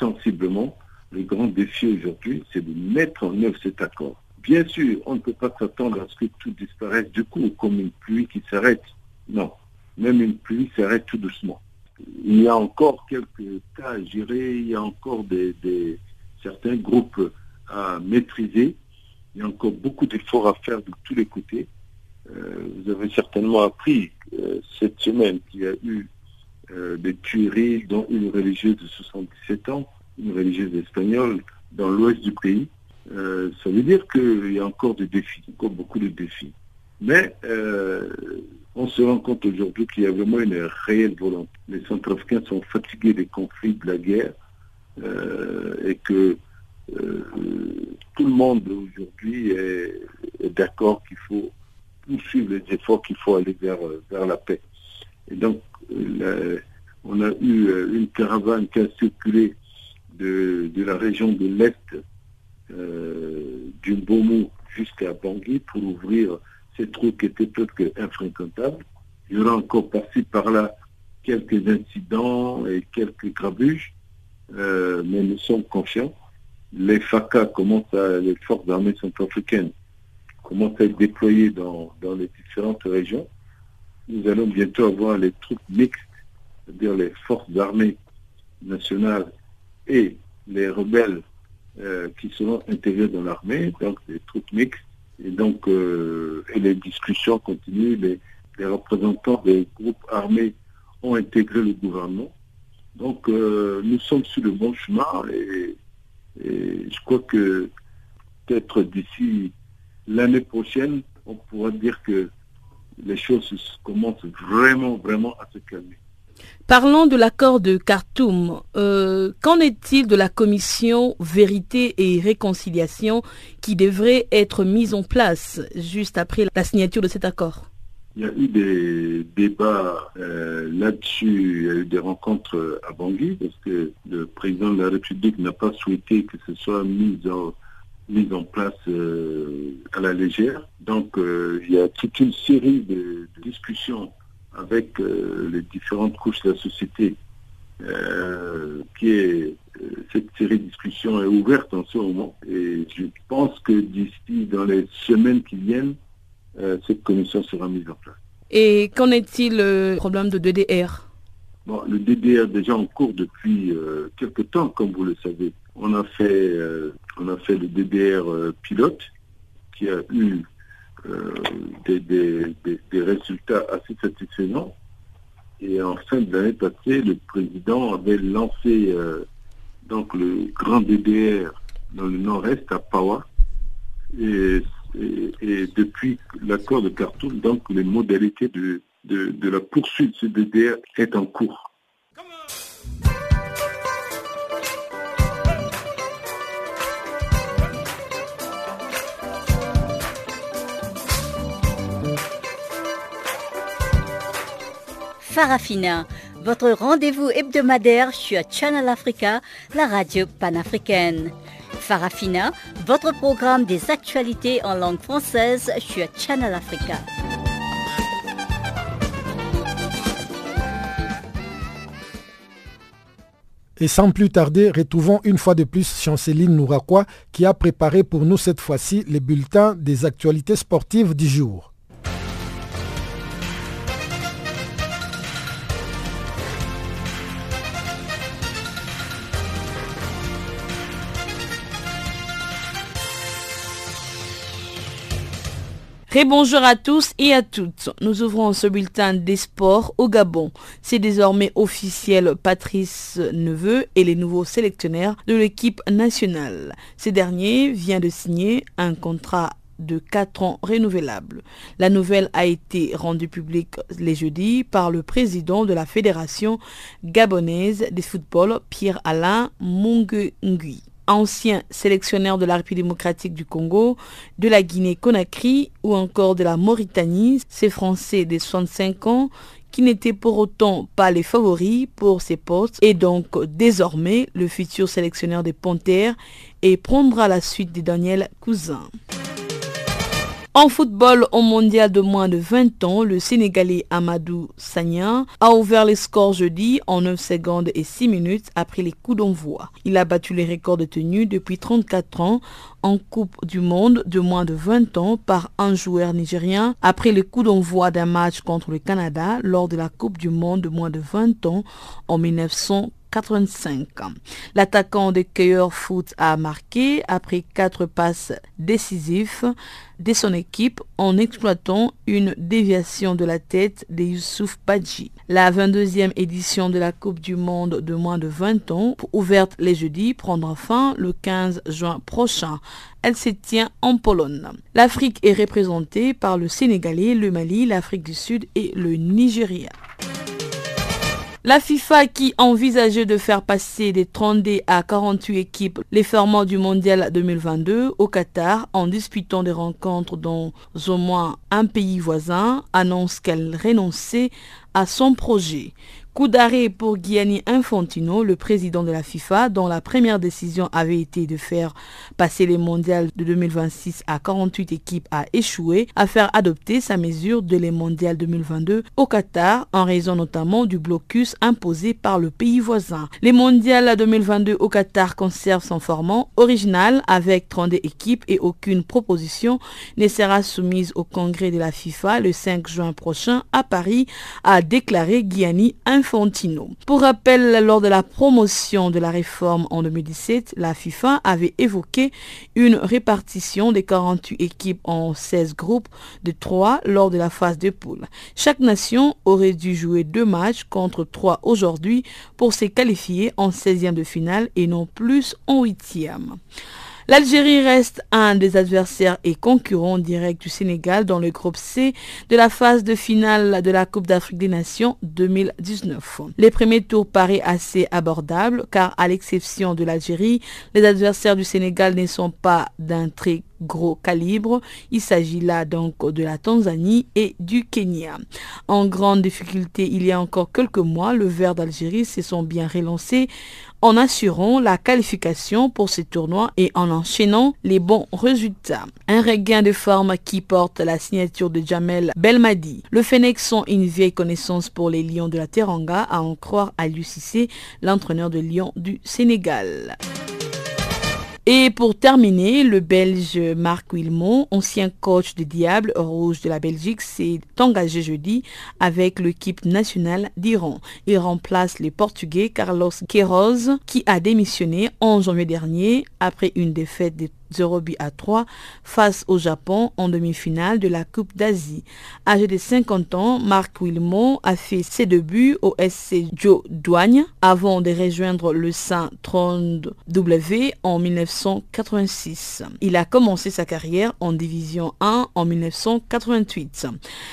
sensiblement. Le grand défi aujourd'hui, c'est de mettre en œuvre cet accord. Bien sûr, on ne peut pas s'attendre à ce que tout disparaisse du coup, comme une pluie qui s'arrête. Non, même une pluie s'arrête tout doucement. Il y a encore quelques cas à gérer, il y a encore des, certains groupes à maîtriser, il y a encore beaucoup d'efforts à faire de tous les côtés. Euh, vous avez certainement appris euh, cette semaine qu'il y a eu euh, des tueries, dont une religieuse de 77 ans, une religieuse espagnole, dans l'ouest du pays. Ça veut dire qu'il y a encore des défis, encore beaucoup de défis. Mais on se rend compte aujourd'hui qu'il y a vraiment une réelle volonté. Les Centrafricains sont fatigués des conflits, de la guerre, et que tout le monde aujourd'hui est, d'accord qu'il faut poursuivre les efforts qu'il faut aller vers, vers la paix. Et donc, on a eu euh, une caravane qui a circulé de, la région de l'Est euh, du Bomo jusqu'à Bangui pour ouvrir cette route qui était peut-être infréquentable. Il y aura encore passé par là quelques incidents et quelques grabuges, euh, mais nous sommes confiants. Les FACA commencent à, les forces armées centrafricaines commencent à être déployées dans les différentes régions nous allons bientôt avoir les troupes mixtes, c'est-à-dire les forces armées nationales et les rebelles euh, qui seront intégrés dans l'armée, donc des troupes mixtes. Et donc, euh, et les discussions continuent. Les, représentants des groupes armés ont intégré le gouvernement. Donc, euh, nous sommes sur le bon chemin et, et je crois que peut-être d'ici l'année prochaine, on pourra dire que les choses commencent vraiment, vraiment à se calmer. Parlons de l'accord de Khartoum. Euh, qu'en est-il de la commission vérité et réconciliation qui devrait être mise en place juste après la signature de cet accord? Il y a eu des débats euh, là-dessus, il y a eu des rencontres à Bangui parce que le président de la République n'a pas souhaité que ce soit mis en, en place euh, à la légère. Donc euh, il y a toute une série de, discussions avec les différentes couches de la société qui est cette série de discussions est ouverte en ce moment et je pense que d'ici dans les semaines qui viennent cette commission sera mise en place. Et qu'en est-il le problème de DDR Bon, le DDR est déjà en cours depuis quelque temps, comme vous le savez. On a fait, euh, on a fait le DDR euh, pilote qui a eu euh, des, résultats assez satisfaisants. Et en fin de l'année passée, le président avait lancé donc le grand DDR dans le nord-est à Pawa. Et, depuis l'accord de Khartoum, donc les modalités de, de la poursuite de ce DDR est en cours. Farafina, votre rendez-vous hebdomadaire sur Channel Africa, la radio panafricaine. Farafina, votre programme des actualités en langue française sur Channel Africa. Et sans plus tarder, retrouvons une fois de plus Chanceline Nouraquois qui a préparé pour nous cette fois-ci les bulletins des actualités sportives du jour. Bonjour à tous et à toutes. Nous ouvrons ce bulletin des sports au Gabon. C'est désormais officiel. Patrice Neveu est les nouveaux sélectionneurs de l'équipe nationale. Ce dernier vient de signer un contrat de 4 ans renouvelable. La nouvelle a été rendue publique les jeudis par le président de la Fédération gabonaise de football, Pierre-Alain Mungui ancien sélectionneur de la République démocratique du Congo, de la Guinée-Conakry ou encore de la Mauritanie, ces Français de 65 ans qui n'étaient pour autant pas les favoris pour ces postes et donc désormais le futur sélectionneur des Panthères et prendra la suite de Daniel Cousin. En football au mondial de moins de 20 ans, le Sénégalais Amadou Sagna a ouvert les scores jeudi en 9 secondes et 6 minutes après les coups d'envoi. Il a battu les records détenus depuis 34 ans en Coupe du Monde de moins de 20 ans par un joueur nigérien après le coup d'envoi d'un match contre le Canada lors de la Coupe du Monde de moins de 20 ans en 1940. 85. L'attaquant de Cueilleur Foot a marqué après quatre passes décisives de son équipe en exploitant une déviation de la tête de Youssouf Badji. La 22e édition de la Coupe du Monde de moins de 20 ans, ouverte les jeudis, prendra fin le 15 juin prochain. Elle se tient en Pologne. L'Afrique est représentée par le Sénégalais, le Mali, l'Afrique du Sud et le Nigeria. La FIFA qui envisageait de faire passer des 32 à 48 équipes les ferments du mondial 2022 au Qatar en disputant des rencontres dans au moins un pays voisin annonce qu'elle renonçait à son projet. Coup d'arrêt pour Gianni Infantino, le président de la FIFA, dont la première décision avait été de faire passer les mondiales de 2026 à 48 équipes, a échoué à faire adopter sa mesure de les mondiales 2022 au Qatar, en raison notamment du blocus imposé par le pays voisin. Les mondiales 2022 au Qatar conservent son format original avec 32 équipes et aucune proposition ne sera soumise au congrès de la FIFA le 5 juin prochain à Paris, a déclaré Gianni Infantino. Pour rappel, lors de la promotion de la réforme en 2017, la FIFA avait évoqué une répartition des 48 équipes en 16 groupes de 3 lors de la phase de poule. Chaque nation aurait dû jouer deux matchs contre 3 aujourd'hui pour se qualifier en 16e de finale et non plus en 8e. L'Algérie reste un des adversaires et concurrents directs du Sénégal dans le groupe C de la phase de finale de la Coupe d'Afrique des Nations 2019. Les premiers tours paraissent assez abordables car à l'exception de l'Algérie, les adversaires du Sénégal ne sont pas d'un très gros calibre. Il s'agit là donc de la Tanzanie et du Kenya. En grande difficulté il y a encore quelques mois, le vert d'Algérie se sont bien relancés en assurant la qualification pour ces tournois et en enchaînant les bons résultats. Un regain de forme qui porte la signature de Jamel Belmadi. Le Fennec sont une vieille connaissance pour les Lions de la Teranga, à en croire à l'UCC, l'entraîneur de Lyon du Sénégal. Et pour terminer, le Belge Marc Wilmont, ancien coach de Diable Rouge de la Belgique, s'est engagé jeudi avec l'équipe nationale d'Iran. Il remplace le Portugais Carlos Queiroz qui a démissionné en janvier dernier après une défaite de 0 à 3 face au Japon en demi-finale de la Coupe d'Asie. Âgé de 50 ans, Marc Wilmot a fait ses débuts au SC Joe Douane avant de rejoindre le Saint Trône W en 1986. Il a commencé sa carrière en Division 1 en 1988.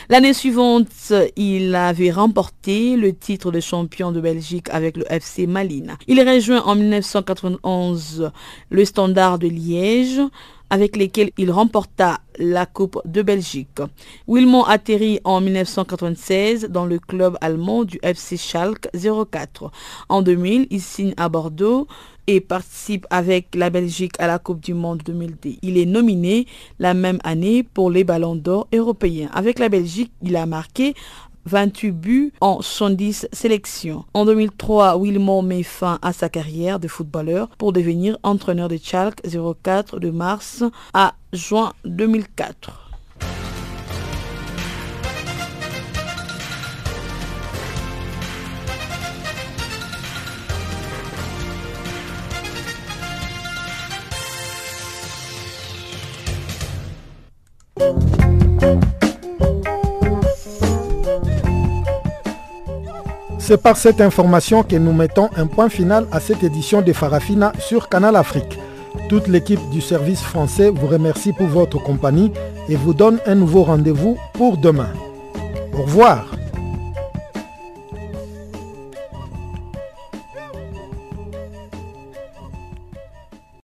L'année suivante, il avait remporté le titre de champion de Belgique avec le FC Malines. Il rejoint en 1991 le Standard de Liège avec lesquels il remporta la Coupe de Belgique. Wilmont atterrit en 1996 dans le club allemand du FC Schalke 04. En 2000, il signe à Bordeaux et participe avec la Belgique à la Coupe du Monde 2010. Il est nominé la même année pour les Ballons d'Or européens. Avec la Belgique, il a marqué 28 buts en 110 sélections. En 2003, Wilmot met fin à sa carrière de footballeur pour devenir entraîneur de Chalk 04 de mars à juin 2004. C'est par cette information que nous mettons un point final à cette édition de Farafina sur Canal Afrique. Toute l'équipe du service français vous remercie pour votre compagnie et vous donne un nouveau rendez-vous pour demain. Au revoir.